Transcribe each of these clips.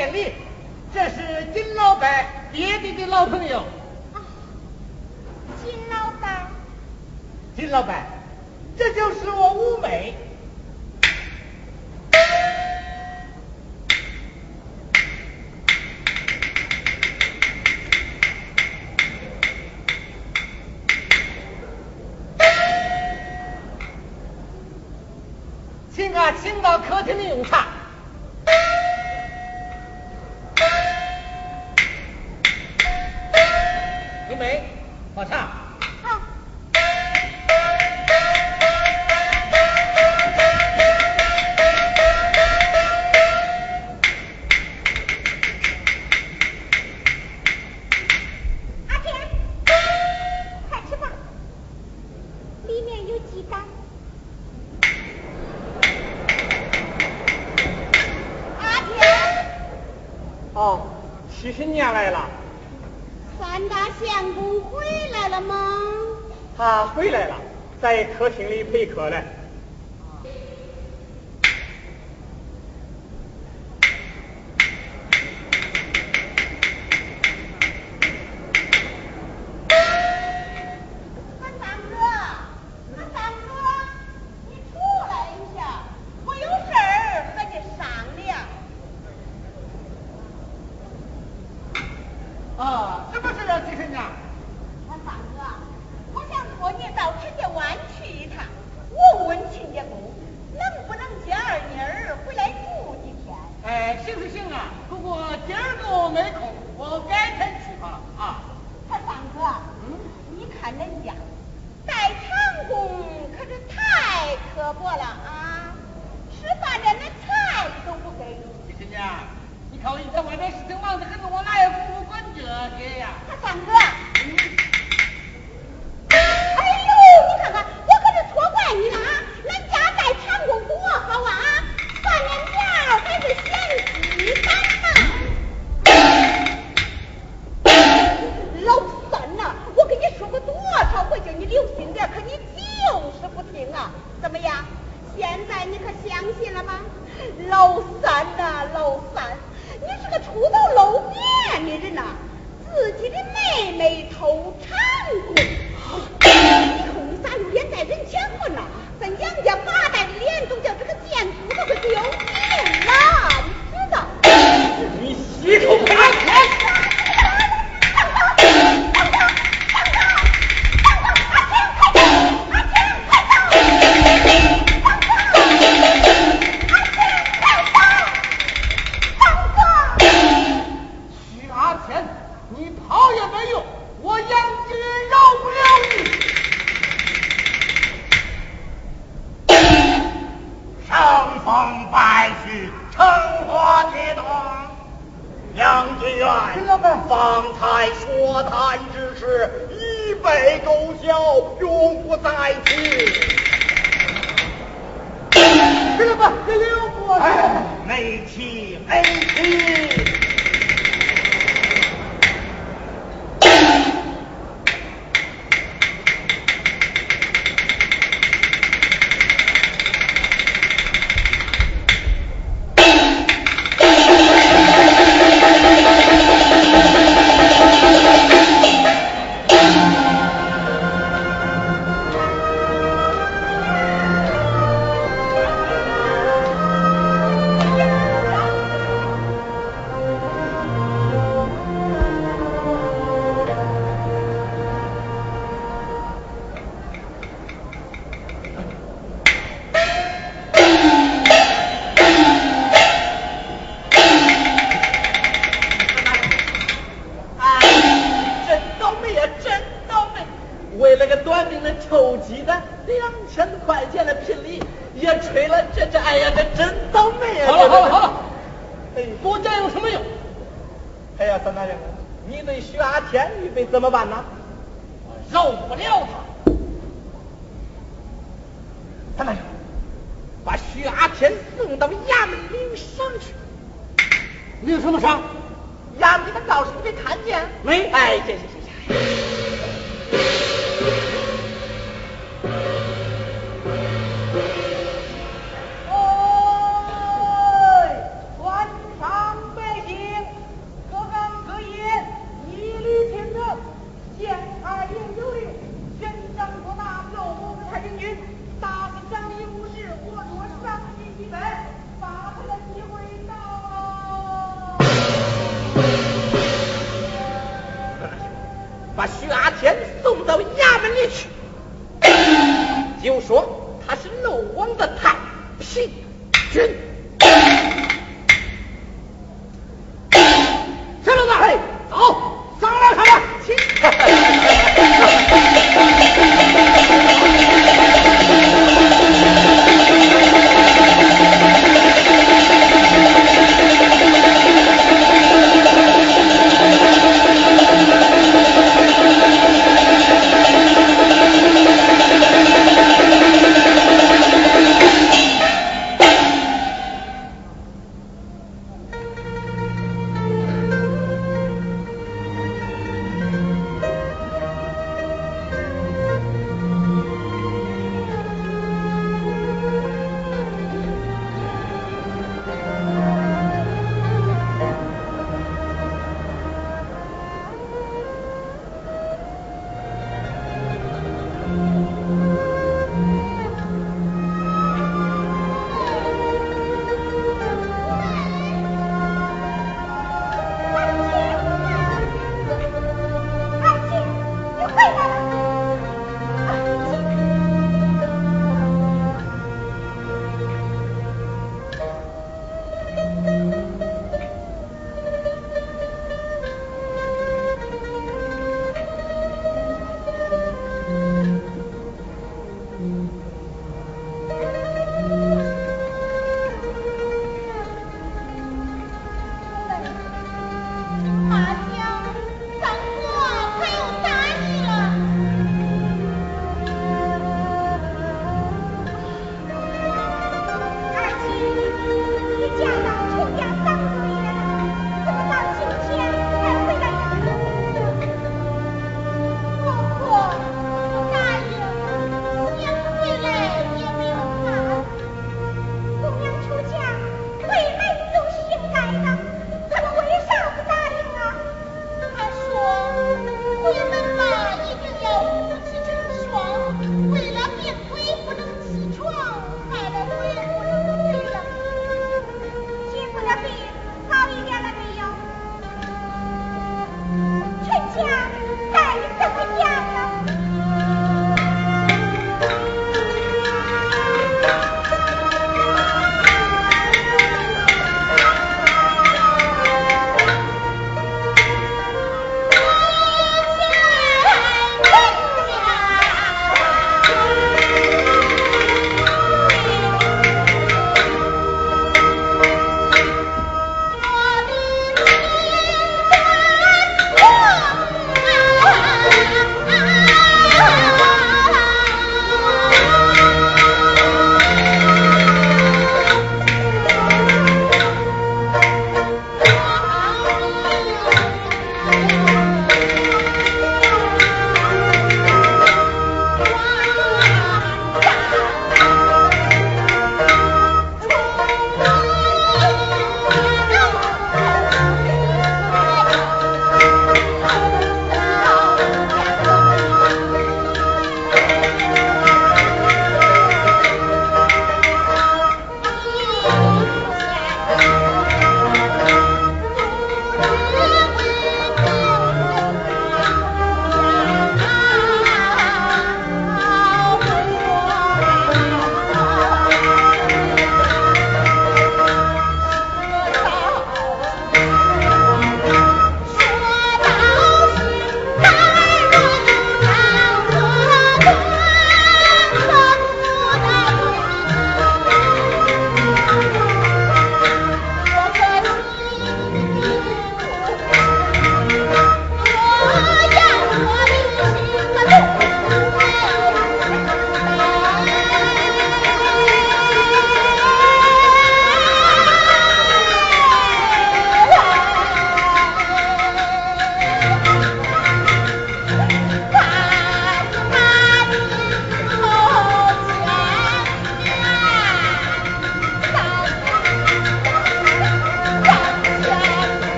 见礼，这是金老板爹爹的老朋友。啊，金老板。金老板，这就是我五妹。请啊，请到客厅里用茶。大相公回来了吗？他回来了，在客厅里陪客呢。老三呐，我跟你说过多少回，叫你留心点，可你就是不听啊，怎么样？现在你可相信了吗？老三呐，老三，你是个出头露面的人呐，自己的妹妹偷馋鬼，以后你咋有脸在人前混呐？咱杨家八代的脸都叫这个贱骨头给丢尽了，你知道？你洗口开。老师没看见，没。哎，行行行行。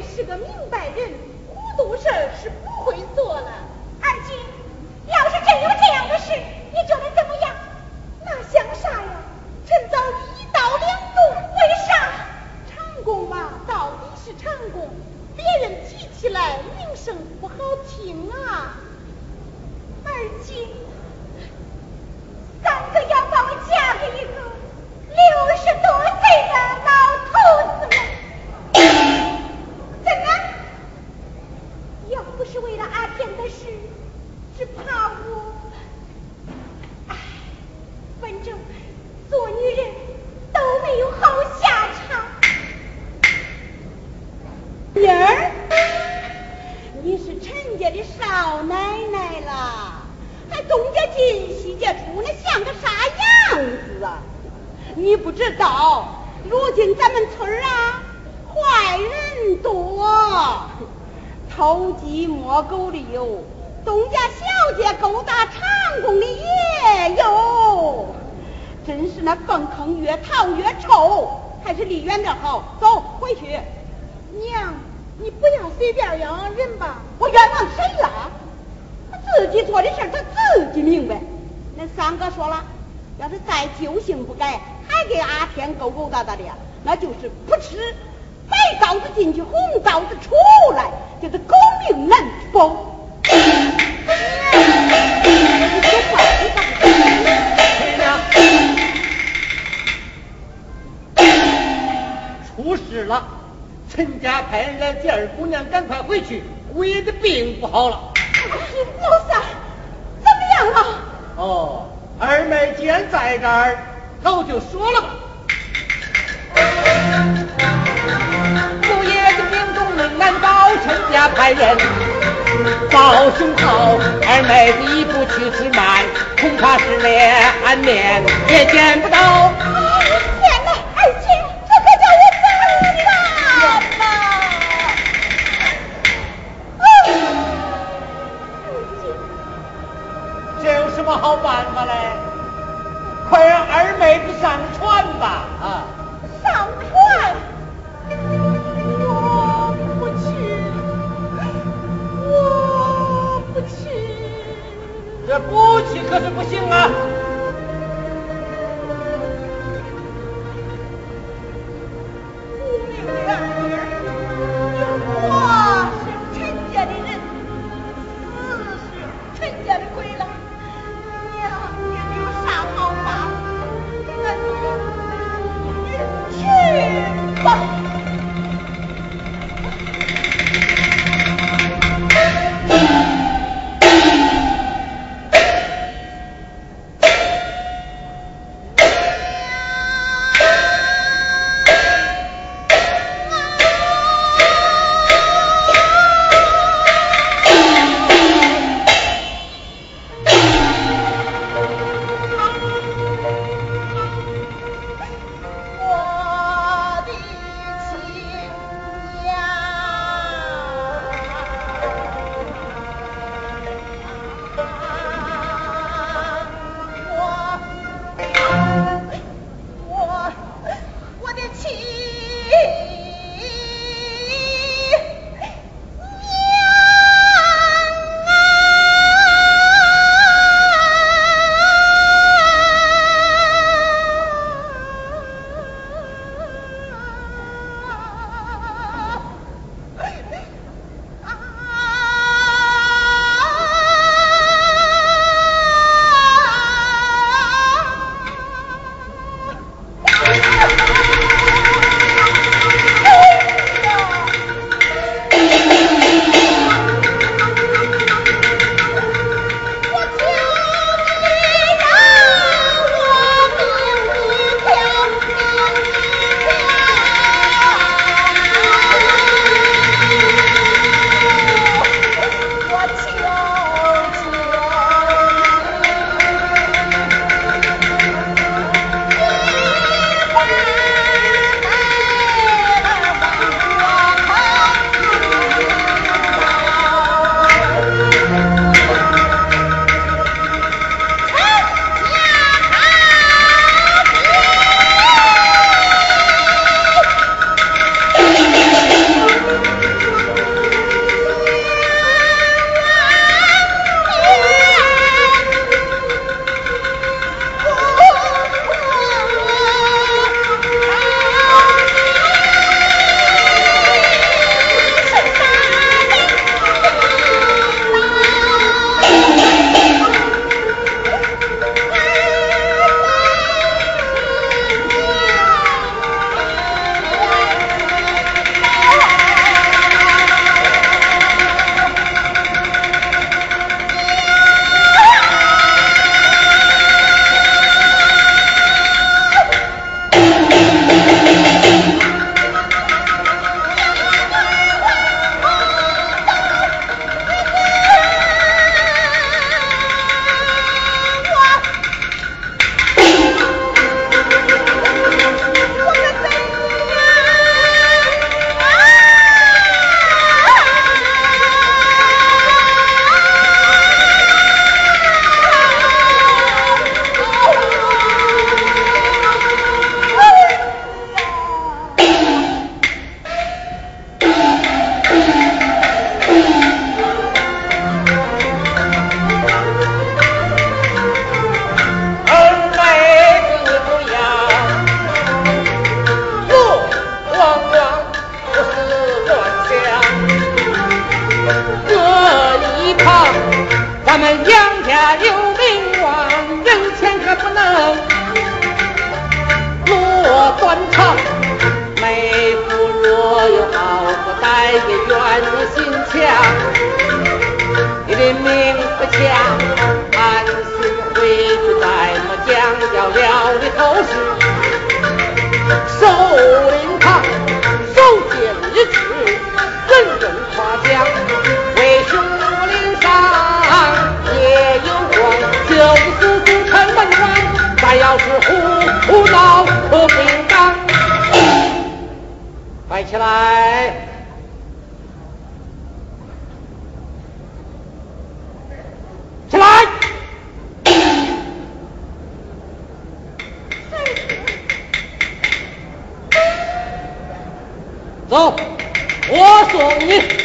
是个明白人，糊涂事儿是不会做。越臭，还是离远点好。走，回去。娘，你不要随便冤枉人吧。我冤枉谁了？他自己做的事他自己明白。那三哥说了，要是再旧性不改，还给阿天勾勾搭搭的，那就是不吃白刀子进去，红刀子出来，就是狗命难保。事了！陈家派人来接二姑娘，赶快回去，姑爷的病不好了。老三，怎么样了？哦，二妹既然在这儿，那我就说了吧。姑爷的病重命难保，陈家派人报雄号，二妹子一步去迟慢，恐怕是连安面也见不到。好办法嘞？快让二妹子上走，我送你。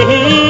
Mm-hmm.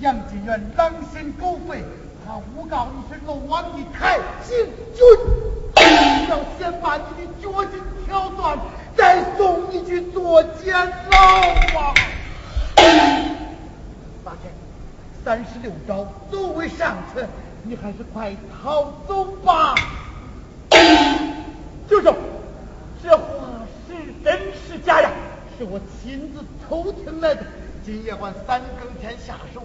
杨金元狼心狗肺，他诬告你是龙王的太监军，要先把你的脚筋挑断，再送你去坐监牢啊！八戒，三十六招走为上策，你还是快逃走吧。舅舅，这话是真是假呀？是我亲自偷听来的，今夜晚三更天下手。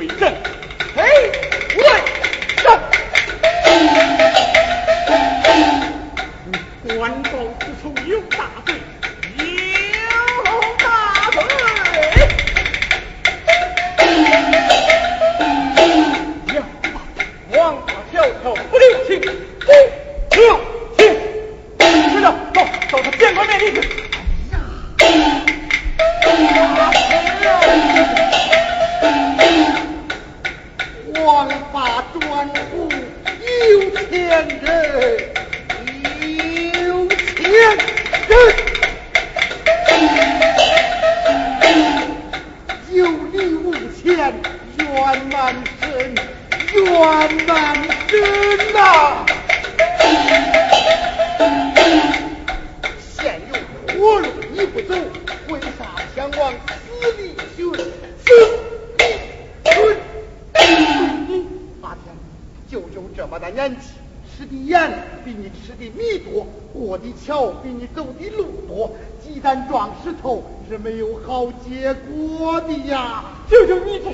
没有好结果的呀！舅舅，你这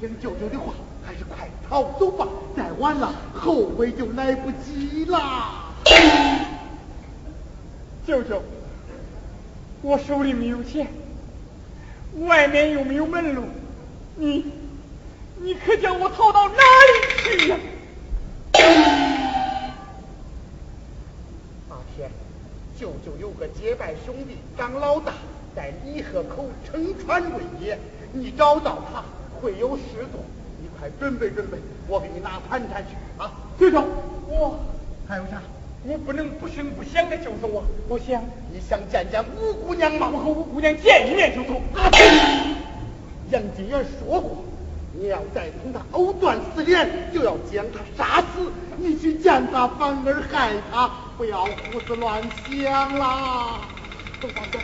听舅舅的话，还是快逃走吧，再晚了后悔就来不及了。舅舅，我手里没有钱，外面又没有门路，你你可叫我逃到哪里去呀？舅舅有个结拜兄弟，当老大在李河口乘船为业，你找到他会有事做，你快准备准备，我给你拿盘缠去啊。队长，我还有啥？我不能不声不响的就走啊！我想，你想见见五姑娘吗？我和五姑娘见一面就走。杨金元说过，你要再同他藕断丝连，就要将他杀死。你去见他，反而害他，不要胡思乱想啦。走吧，走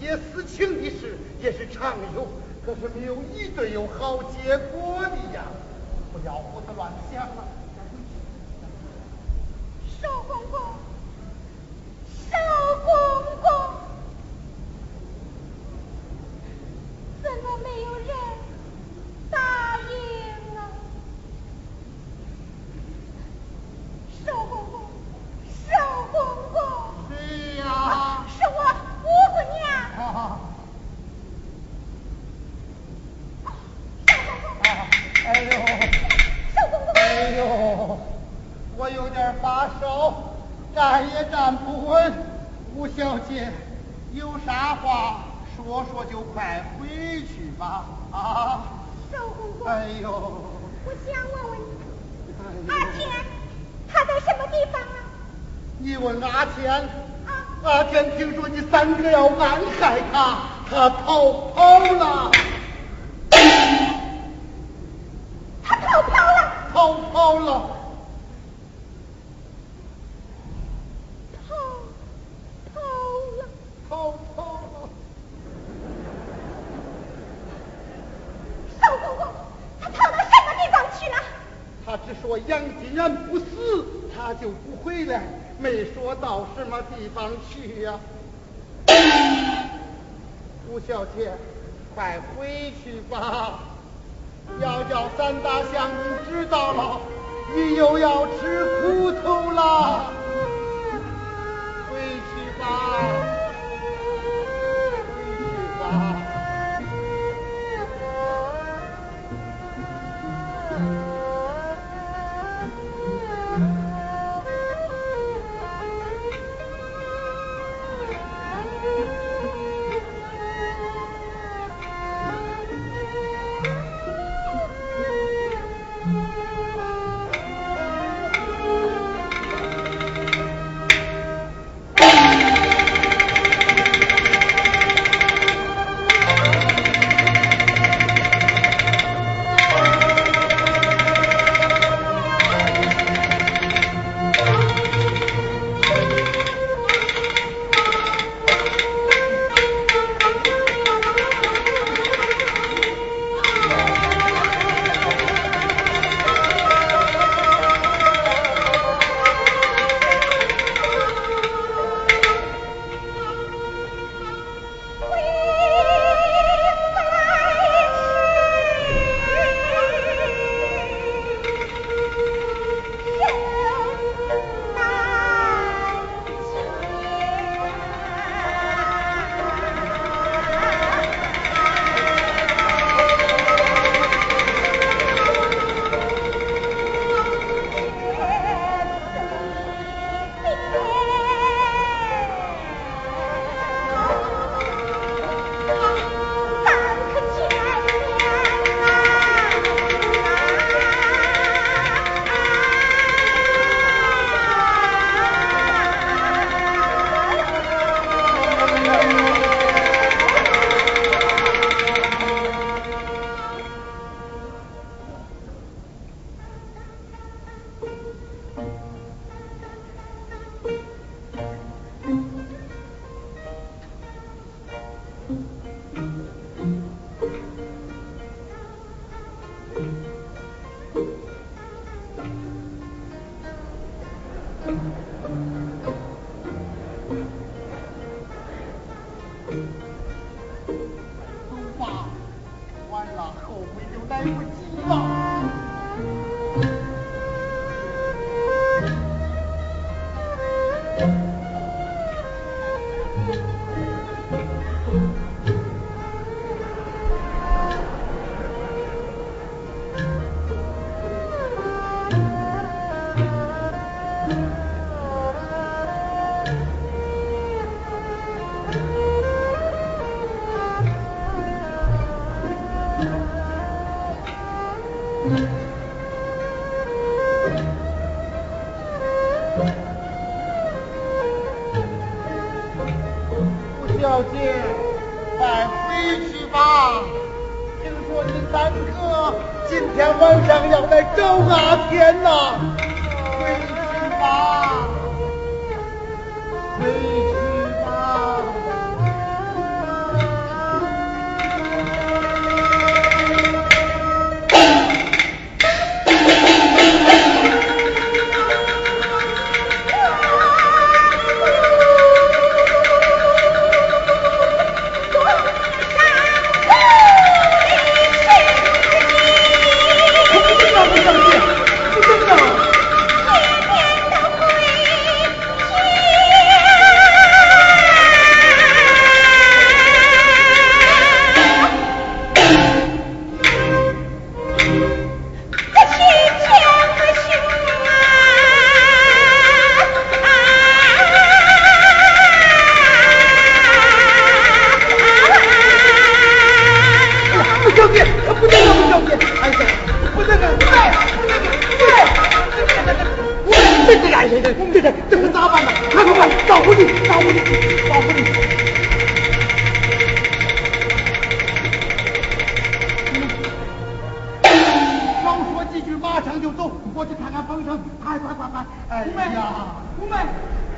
结私情的事也是常有可是没有一对有好结果的呀。不要胡思乱想了。少公公他逃跑了，他逃跑了，逃跑了，逃跑了，逃跑了。少公公，他逃到什么地方去了？他只说杨金元不死，他就不回来，没说到什么地方去呀。吴小姐快回去吧。要叫三大将军知道了你又要吃苦头了。